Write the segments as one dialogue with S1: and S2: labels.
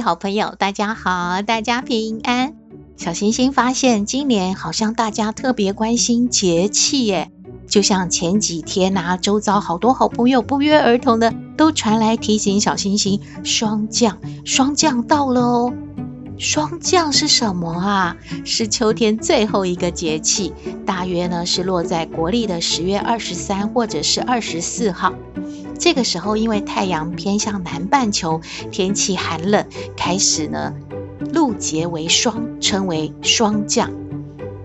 S1: 好朋友，大家好，大家平安。小星星发现，今年好像大家特别关心节气耶。就像前几天呐、啊，周遭好多好朋友不约而同的都传来提醒小星星，霜降，霜降到了哦。霜降是什么啊？是秋天最后一个节气，大约呢是落在国历的十月二十三或者是二十四号。这个时候，因为太阳偏向南半球，天气寒冷，开始呢露结为霜，称为霜降。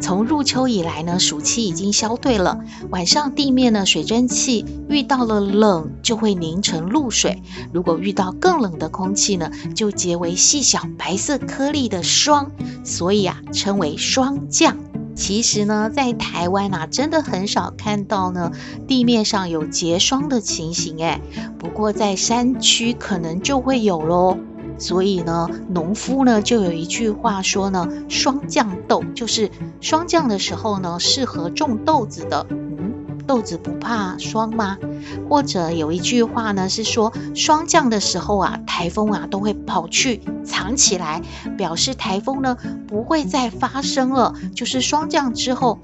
S1: 从入秋以来呢，暑气已经消退了。晚上地面呢，水蒸气遇到了冷，就会凝成露水。如果遇到更冷的空气呢，就结为细小白色颗粒的霜。所以啊，称为霜降。其实呢，在台湾啊，真的很少看到呢，地面上有结霜的情形。诶，不过在山区可能就会有喽。所以呢，农夫呢就有一句话说呢，霜降豆就是霜降的时候呢，适合种豆子的。豆子不怕霜吗？或者有一句话呢是说，霜降的时候啊，台风啊都会跑去藏起来，表示台风呢不会再发生了。就是霜降之后。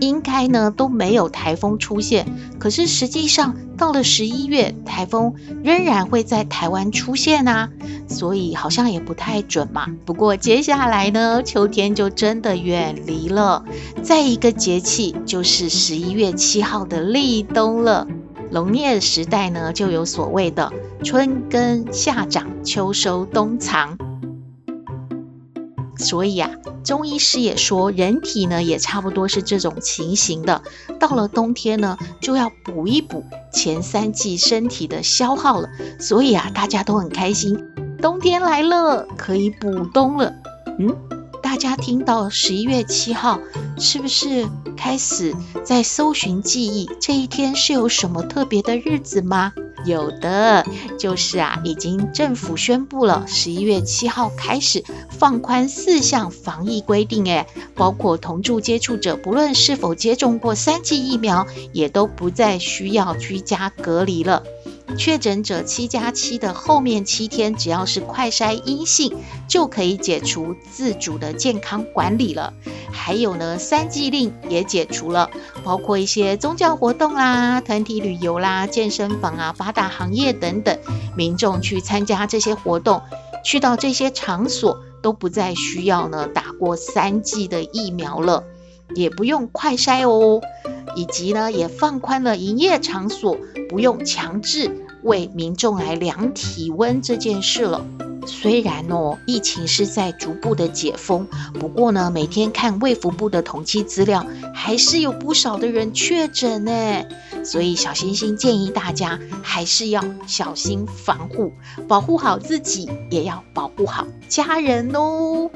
S1: 应该呢都没有台风出现，可是实际上到了十一月，台风仍然会在台湾出现啊，所以好像也不太准嘛。不过接下来呢，秋天就真的远离了，再一个节气就是十一月七号的立冬了。农业时代呢，就有所谓的春耕夏长秋收冬藏。所以啊，中医师也说，人体呢也差不多是这种情形的。到了冬天呢，就要补一补前三季身体的消耗了。所以啊，大家都很开心，冬天来了，可以补冬了。嗯，大家听到十一月七号，是不是开始在搜寻记忆？这一天是有什么特别的日子吗？有的，就是啊，已经政府宣布了，十一月七号开始放宽四项防疫规定，诶，包括同住接触者不论是否接种过三剂疫苗，也都不再需要居家隔离了。确诊者七加七的后面七天，只要是快筛阴性，就可以解除自主的健康管理了。还有呢，三季令也解除了，包括一些宗教活动啦、团体旅游啦、健身房啊、八大行业等等，民众去参加这些活动，去到这些场所都不再需要呢打过三剂的疫苗了，也不用快筛哦。以及呢，也放宽了营业场所不用强制为民众来量体温这件事了。虽然哦，疫情是在逐步的解封，不过呢，每天看卫福部的统计资料，还是有不少的人确诊呢。所以小星星建议大家还是要小心防护，保护好自己，也要保护好家人哦。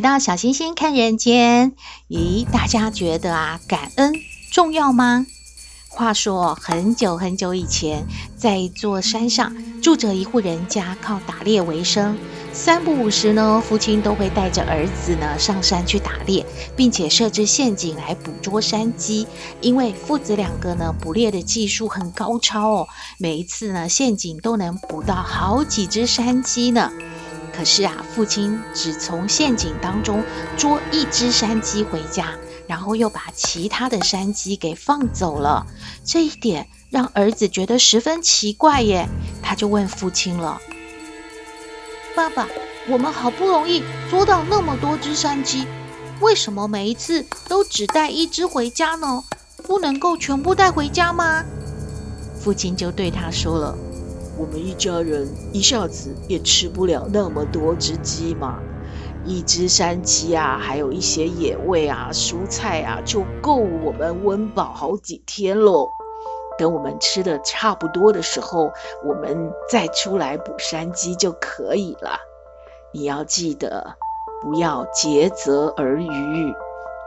S1: 回到小星星看人间，咦，大家觉得啊，感恩重要吗？话说很久很久以前，在一座山上住着一户人家，靠打猎为生。三不五时呢，父亲都会带着儿子呢上山去打猎，并且设置陷阱来捕捉山鸡。因为父子两个呢捕猎的技术很高超哦，每一次呢陷阱都能捕到好几只山鸡呢。可是啊，父亲只从陷阱当中捉一只山鸡回家，然后又把其他的山鸡给放走了。这一点让儿子觉得十分奇怪耶，他就问父亲了：“爸爸，我们好不容易捉到那么多只山鸡，为什么每一次都只带一只回家呢？不能够全部带回家吗？父亲就对他说了：“
S2: 我们一家人一下子也吃不了那么多只鸡嘛，一只山鸡啊，还有一些野味啊、蔬菜啊，就够我们温饱好几天喽。等我们吃的差不多的时候，我们再出来捕山鸡就可以了。你要记得。”不要竭泽而渔，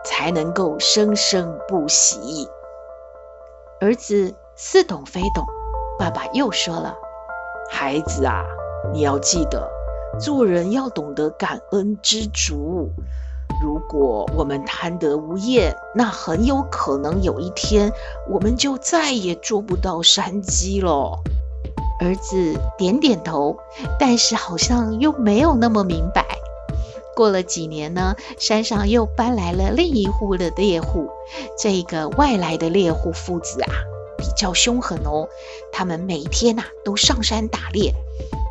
S2: 才能够生生不息。
S1: 儿子似懂非懂，爸爸又说了：“
S2: 孩子啊，你要记得，做人要懂得感恩知足。如果我们贪得无厌，那很有可能有一天，我们就再也捉不到山鸡了。”
S1: 儿子点点头，但是好像又没有那么明白。过了几年呢，山上又搬来了另一户的猎户。这个外来的猎户父子啊，比较凶狠哦。他们每天呐、都上山打猎，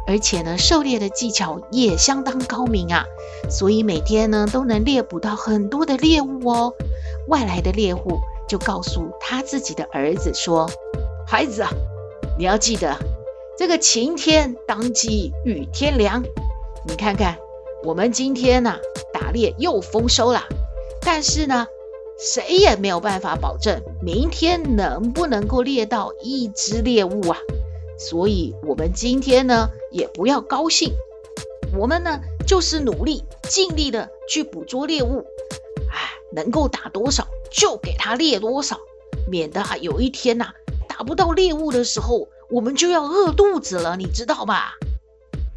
S1: 而且呢，狩猎的技巧也相当高明啊。所以每天呢都能猎捕到很多的猎物哦。外来的猎户就告诉他自己的儿子说：“孩子啊，你要记得，这个晴天当季雨天凉，你看看。”我们今天呐、打猎又丰收了，但是呢，谁也没有办法保证明天能不能够猎到一只猎物啊。所以，我们今天呢，也不要高兴，我们呢，就是努力尽力的去捕捉猎物，哎，能够打多少就给他猎多少，免得啊有一天呐、打不到猎物的时候，我们就要饿肚子了，你知道吧？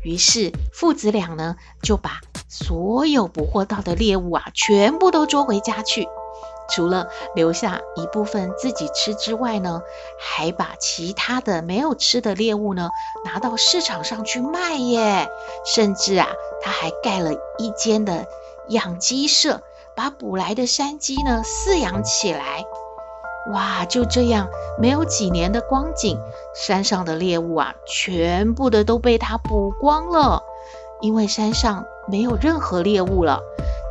S1: 于是父子俩呢，就把所有捕获到的猎物啊，全部都捉回家去，除了留下一部分自己吃之外呢，还把其他的没有吃的猎物呢，拿到市场上去卖耶。甚至啊，他还盖了一间的养鸡舍，把捕来的山鸡呢，饲养起来。哇，就这样，没有几年的光景，山上的猎物啊，全部的都被他捕光了。因为山上没有任何猎物了，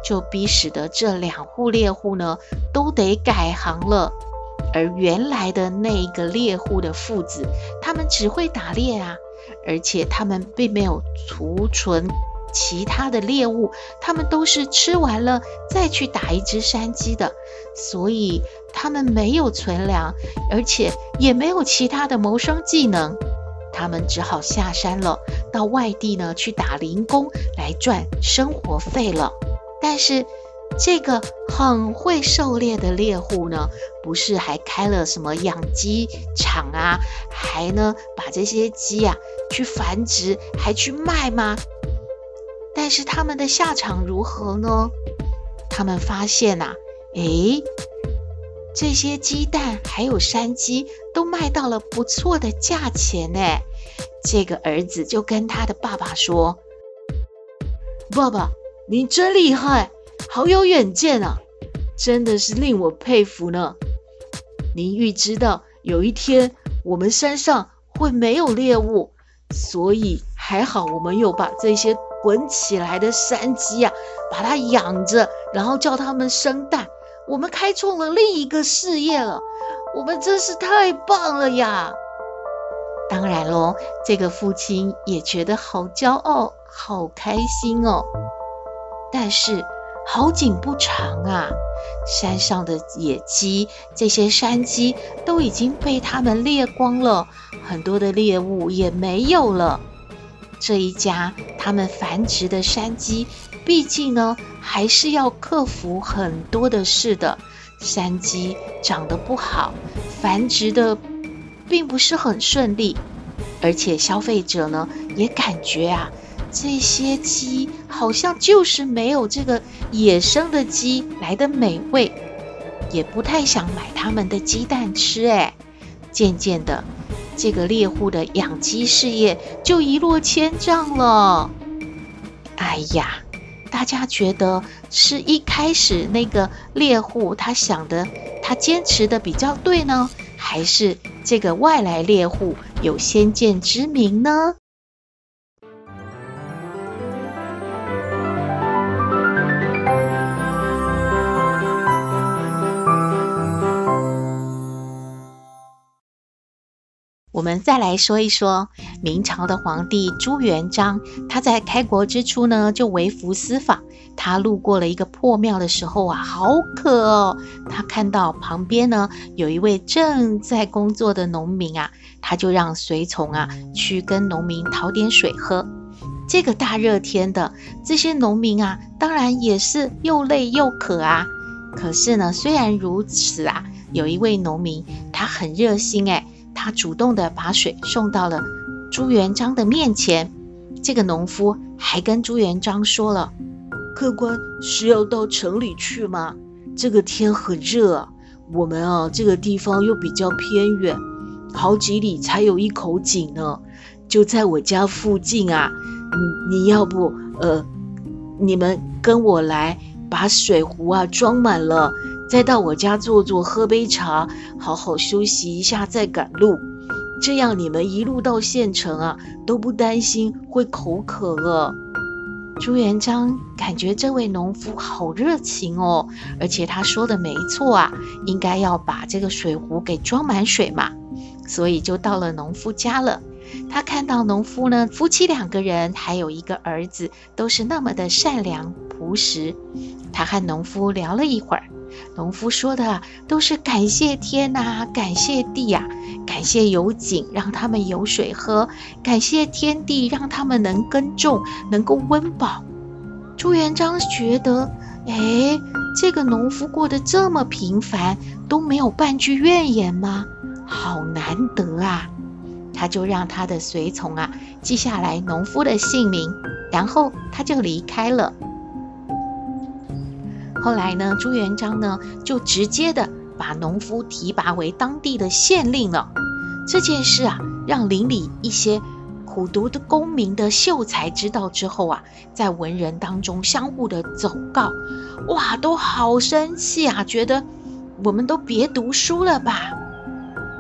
S1: 就逼使得这两户猎户呢，都得改行了。而原来的那个猎户的父子，他们只会打猎啊，而且他们并没有储存其他的猎物，他们都是吃完了再去打一只山鸡的，所以。他们没有存粮，而且也没有其他的谋生技能，他们只好下山了，到外地呢去打零工来赚生活费了。但是这个很会狩猎的猎户呢，不是还开了什么养鸡场啊，还呢把这些鸡啊去繁殖，还去卖吗？但是他们的下场如何呢？他们发现呐、啊，诶。这些鸡蛋还有山鸡都卖到了不错的价钱呢。这个儿子就跟他的爸爸说：“爸爸，你真厉害，好有远见啊，真的是令我佩服呢。您预知到有一天我们山上会没有猎物，所以还好我们又把这些滚起来的山鸡呀，把它养着，然后叫它们生蛋。”我们开创了另一个事业了，我们真是太棒了呀！当然喽，这个父亲也觉得好骄傲、好开心哦。但是好景不长啊，山上的野鸡，这些山鸡都已经被他们猎光了，很多的猎物也没有了。这一家他们繁殖的山鸡。毕竟呢，还是要克服很多的事的。山鸡长得不好，繁殖的并不是很顺利，而且消费者呢也感觉啊，这些鸡好像就是没有这个野生的鸡来的美味，也不太想买他们的鸡蛋吃。哎，渐渐的，这个猎户的养鸡事业就一落千丈了。哎呀！大家觉得是一开始那个猎户他想的，他坚持的比较对呢，还是这个外来猎户有先见之明呢？我们再来说一说明朝的皇帝朱元璋，他在开国之初呢，就微服私访。他路过了一个破庙的时候啊，好渴哦。他看到旁边呢有一位正在工作的农民啊，他就让随从啊去跟农民讨点水喝。这个大热天的，这些农民啊，当然也是又累又渴啊。可是呢，虽然如此啊，有一位农民他很热心诶，他主动的把水送到了朱元璋的面前。这个农夫还跟朱元璋说了。
S2: 客官是要到城里去吗？这个天很热，我们啊这个地方又比较偏远，好几里才有一口井呢，就在我家附近啊。你你要不呃，你们跟我来，把水壶啊装满了，再到我家坐坐，喝杯茶，好好休息一下，再赶路。这样你们一路到县城啊，都不担心会口渴了。
S1: 朱元璋感觉这位农夫好热情哦，而且他说的没错啊，应该要把这个水壶给装满水嘛，所以就到了农夫家了。他看到农夫呢，夫妻两个人还有一个儿子，都是那么的善良朴实。他和农夫聊了一会儿。农夫说的都是感谢天呐、感谢地呀、感谢有井让他们有水喝，感谢天地让他们能耕种，能够温饱。朱元璋觉得，哎，这个农夫过得这么平凡，都没有半句怨言吗？好难得啊！他就让他的随从啊记下来农夫的姓名，然后他就离开了。后来呢，朱元璋呢就直接的把农夫提拔为当地的县令了。这件事啊，让邻里一些苦读的功名的秀才知道之后啊，在文人当中相互的走告，哇，都好生气啊，觉得我们都别读书了吧，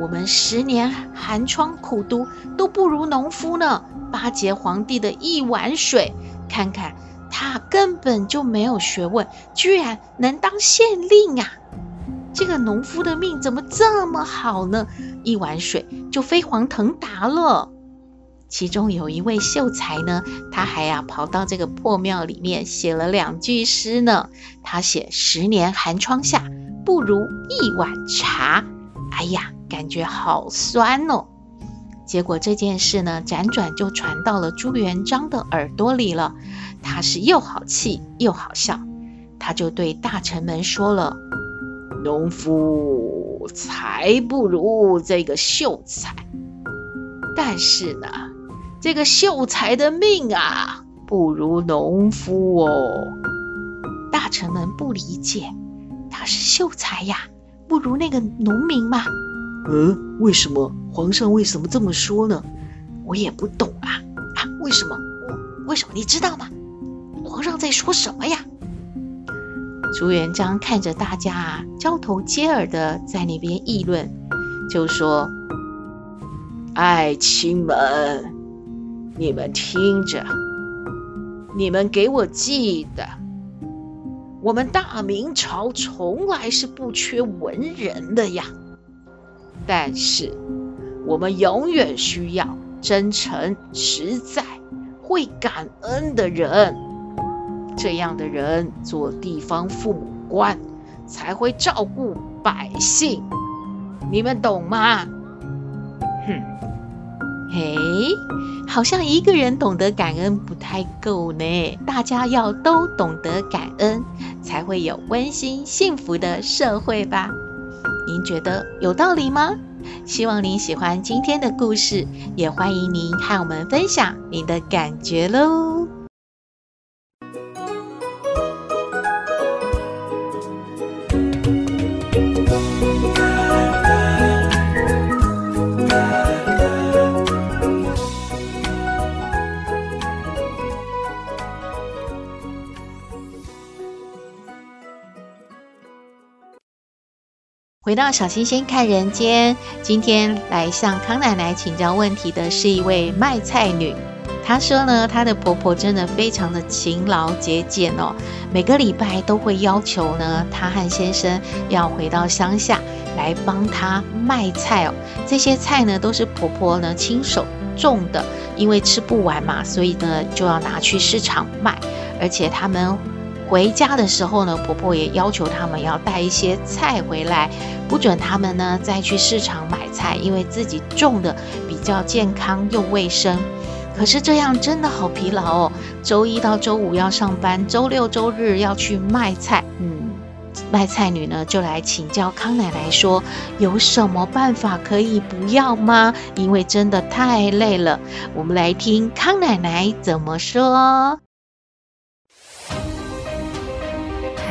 S1: 我们十年寒窗苦读都不如农夫呢，巴结皇帝的一碗水，看看。他根本就没有学问，居然能当县令啊！这个农夫的命怎么这么好呢？一碗水就飞黄腾达了。其中有一位秀才呢，他还呀、跑到这个破庙里面写了两句诗呢。他写“十年寒窗下，不如一碗茶”。哎呀，感觉好酸哦。结果这件事呢，辗转就传到了朱元璋的耳朵里了。他是又好气又好笑，他就对大臣们说了：“
S2: 农夫才不如这个秀才，但是呢，这个秀才的命啊，不如农夫哦。”
S1: 大臣们不理解，他是秀才呀，不如那个农民吗？
S2: 嗯，为什么？皇上为什么这么说呢？
S1: 我也不懂啊啊！为什么？为什么？你知道吗？皇上在说什么呀？朱元璋看着大家啊交头接耳的在那边议论，就说：“
S2: 爱卿们，你们听着，你们给我记得，我们大明朝从来是不缺文人的呀。”但是，我们永远需要真诚、实在、会感恩的人。这样的人做地方父母官，才会照顾百姓。你们懂吗？
S1: 哼，嘿，好像一个人懂得感恩不太够呢。大家要都懂得感恩，才会有温馨幸福的社会吧。您觉得有道理吗？希望您喜欢今天的故事，也欢迎您和我们分享您的感觉喽。回到小星星看人间，今天来向康奶奶请教问题的是一位卖菜女。她说呢，她的婆婆真的非常的勤劳节俭哦，每个礼拜都会要求呢，她和先生要回到乡下来帮她卖菜哦。这些菜呢，都是婆婆呢亲手种的，因为吃不完嘛，所以呢就要拿去市场卖。而且他们回家的时候呢，婆婆也要求他们要带一些菜回来，不准他们呢再去市场买菜，因为自己种的比较健康又卫生。可是这样真的好疲劳哦，周一到周五要上班，周六周日要去卖菜。嗯，卖菜女呢就来请教康奶奶说，有什么办法可以不要吗？因为真的太累了。我们来听康奶奶怎么说。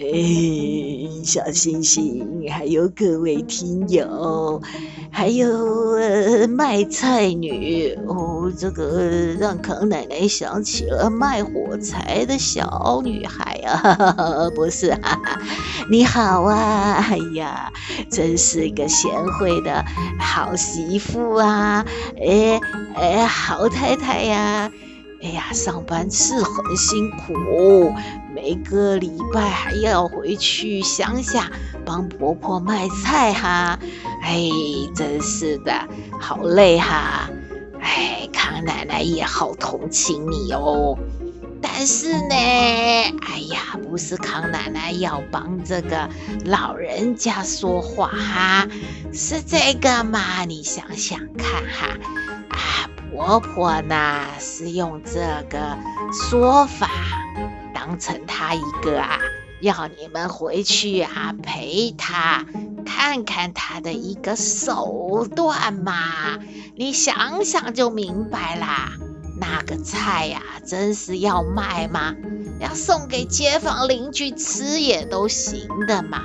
S2: 哎，小星星，还有各位听友，还有呃卖菜女哦，这个让康奶奶想起了卖火柴的小女孩啊，不是啊？你好啊，哎呀，真是个贤惠的好媳妇啊，哎哎，好太太呀。哎呀，上班是很辛苦，每个礼拜还要回去乡下帮婆婆卖菜哈。哎，真是的，好累哈。哎，康奶奶也好同情你哦。但是呢，哎呀，不是康奶奶要帮这个老人家说话哈，是这个嘛？你想想看哈。啊，婆婆呢是用这个说法当成她一个啊，要你们回去啊陪她看看她的一个手段嘛。你想想就明白啦。那个菜呀，真是要卖吗？要送给街坊邻居吃也都行的嘛。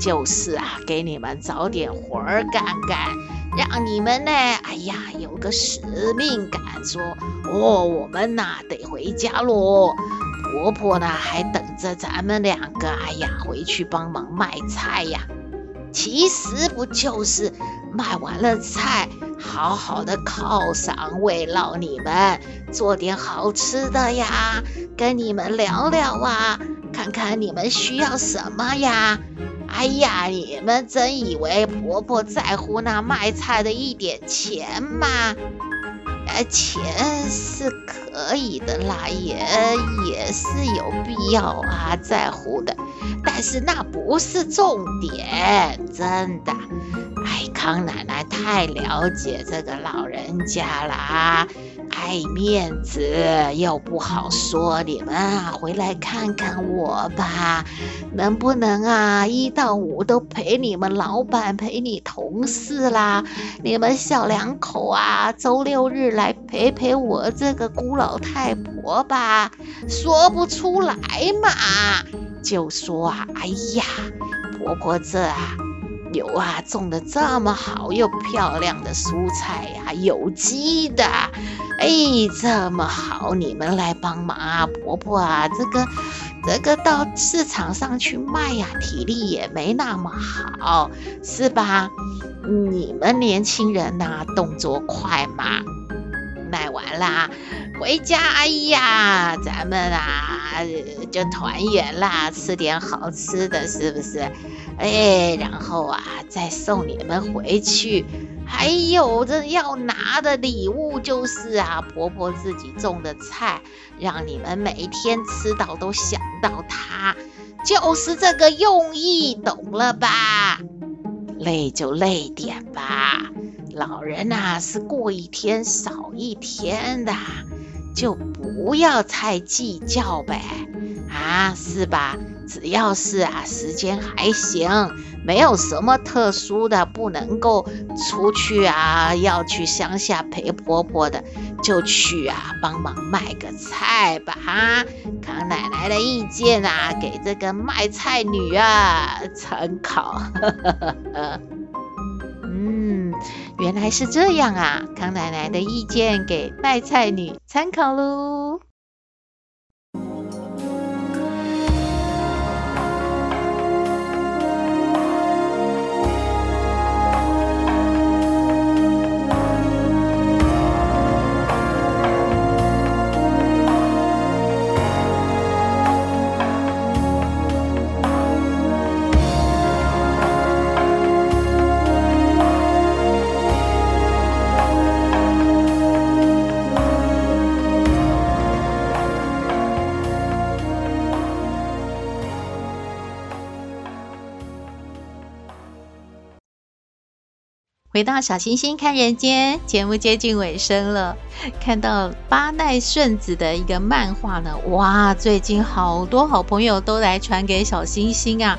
S2: 就是啊，给你们找点活儿干干。让你们呢，哎呀，有个使命感，说哦，我们呐得回家喽。婆婆呢还等着咱们两个，哎呀，回去帮忙卖菜呀。其实不就是卖完了菜，好好的犒赏慰劳你们，做点好吃的呀，跟你们聊聊啊，看看你们需要什么呀。哎呀，你们真以为婆婆在乎那卖菜的一点钱吗？呃，钱是可以的啦，也也是有必要啊，在乎的，但是那不是重点，真的。哎，康奶奶太了解这个老人家了啊。爱面子又不好说，你们啊回来看看我吧，能不能啊一到五都陪你们老板陪你同事啦？你们小两口啊周六日来陪陪我这个孤老太婆吧？说不出来嘛，就说啊，哎呀，婆婆这啊。有啊，种的这么好又漂亮的蔬菜呀，有机的，哎，这么好，你们来帮忙啊，婆婆啊，这个这个到市场上去卖呀，体力也没那么好，是吧？你们年轻人呐，动作快嘛，卖完啦，回家，哎呀，咱们啊就团圆啦，吃点好吃的，是不是？哎，然后啊，再送你们回去。还有这要拿的礼物，就是啊，婆婆自己种的菜，让你们每天吃到都想到她，就是这个用意，懂了吧？累就累点吧，老人呐是过一天少一天的，就不要太计较呗，啊，是吧？只要是啊，时间还行，没有什么特殊的不能够出去啊，要去乡下陪婆婆的，就去啊，帮忙卖个菜吧哈。康奶奶的意见啊，给这个卖菜女啊参考。
S1: 嗯，原来是这样啊，康奶奶的意见给卖菜女参考喽。回到小星星看人间节目接近尾声了，看到八奈顺子的一个漫画呢，哇，最近好多好朋友都来传给小星星啊，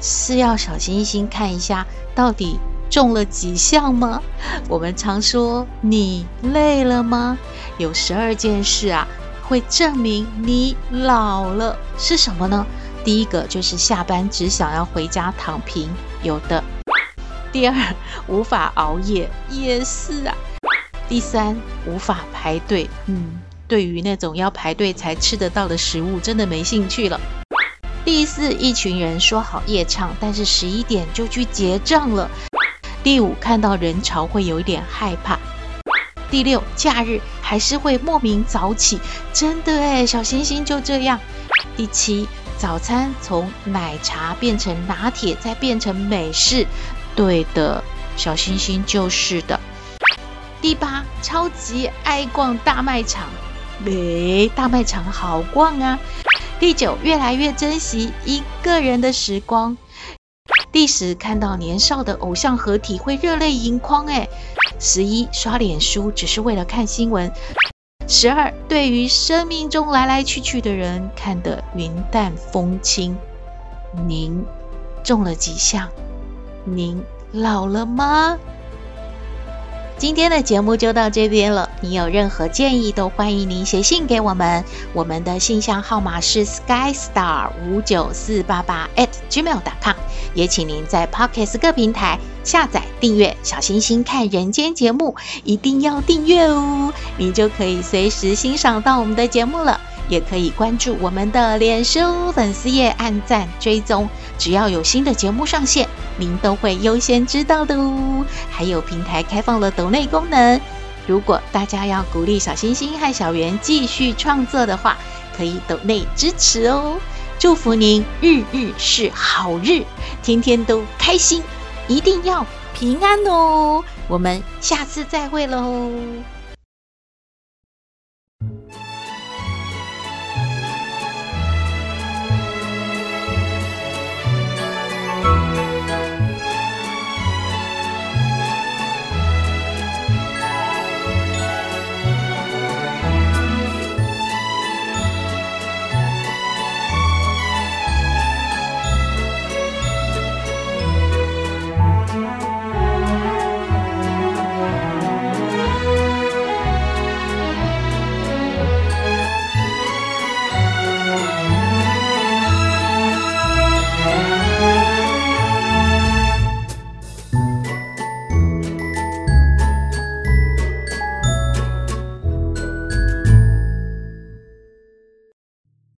S1: 是要小星星看一下到底中了几项吗？我们常说你累了吗？有十二件事啊，会证明你老了，是什么呢？第一个就是下班只想要回家躺平，有的。第二，无法熬夜，也是啊。第三，无法排队，嗯，对于那种要排队才吃得到的食物，真的没兴趣了。第四，一群人说好夜唱，但是十一点就去结账了。第五，看到人潮会有一点害怕。第六，假日还是会莫名早起，真的哎，小星星就这样。第七，早餐从奶茶变成拿铁，再变成美式。对的，小星星就是的。第八，超级爱逛大卖场，没大卖场好逛啊。第九，越来越珍惜一个人的时光。第十，看到年少的偶像合体会热泪盈眶。哎，十一，刷脸书只是为了看新闻。十二，对于生命中来来去去的人看得云淡风轻。您中了几项？您老了吗？今天的节目就到这边了。你有任何建议，都欢迎您写信给我们。我们的信箱号码是 skystar 五九四八八 at gmail.com。也请您在 Podcast 各平台下载订阅“小星星看人间”节目，一定要订阅哦，你就可以随时欣赏到我们的节目了。也可以关注我们的脸书粉丝页，按赞追踪，只要有新的节目上线，您都会优先知道的哦。还有平台开放了抖内功能，如果大家要鼓励小星星和小圆继续创作的话，可以抖内支持哦。祝福您日日是好日，天天都开心，一定要平安哦。我们下次再会喽。